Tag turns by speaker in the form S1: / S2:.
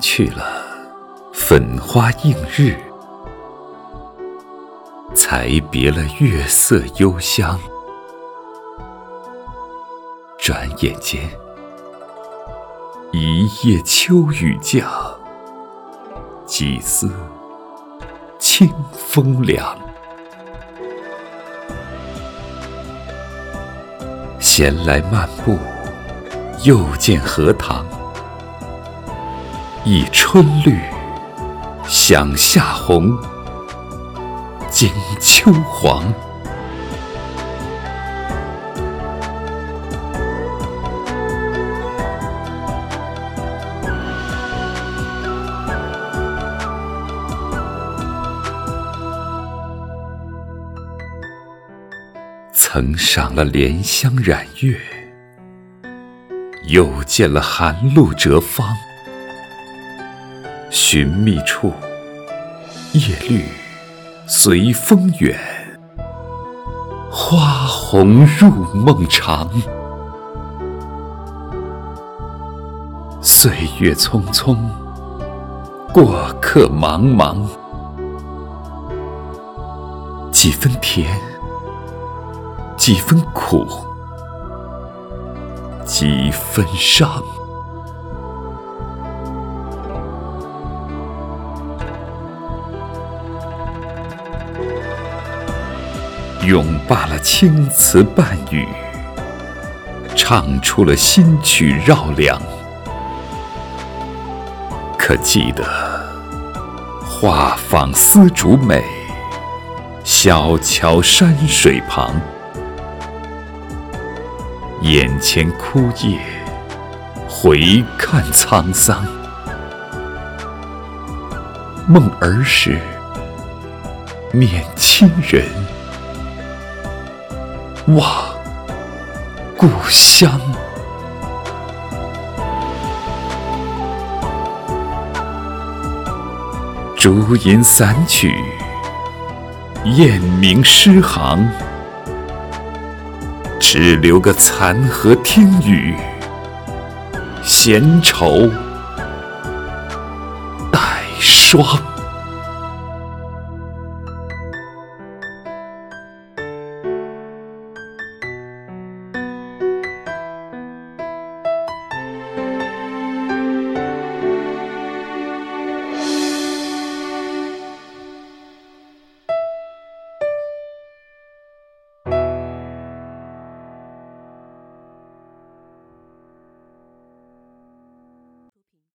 S1: 去了粉花映日，才别了月色幽香。转眼间，一夜秋雨降，几丝清风凉。闲来漫步，又见荷塘。忆春绿，想夏红，惊秋黄。曾赏了莲香染月，又见了寒露折芳。寻觅处，叶绿随风远，花红入梦长。岁月匆匆，过客茫茫，几分甜，几分苦，几分伤。咏罢了青词半语，唱出了新曲绕梁。可记得画舫丝竹美，小桥山水旁。眼前枯叶，回看沧桑。梦儿时，念亲人。望故乡，竹吟散曲，雁鸣诗行，只留个残荷听雨，闲愁待霜。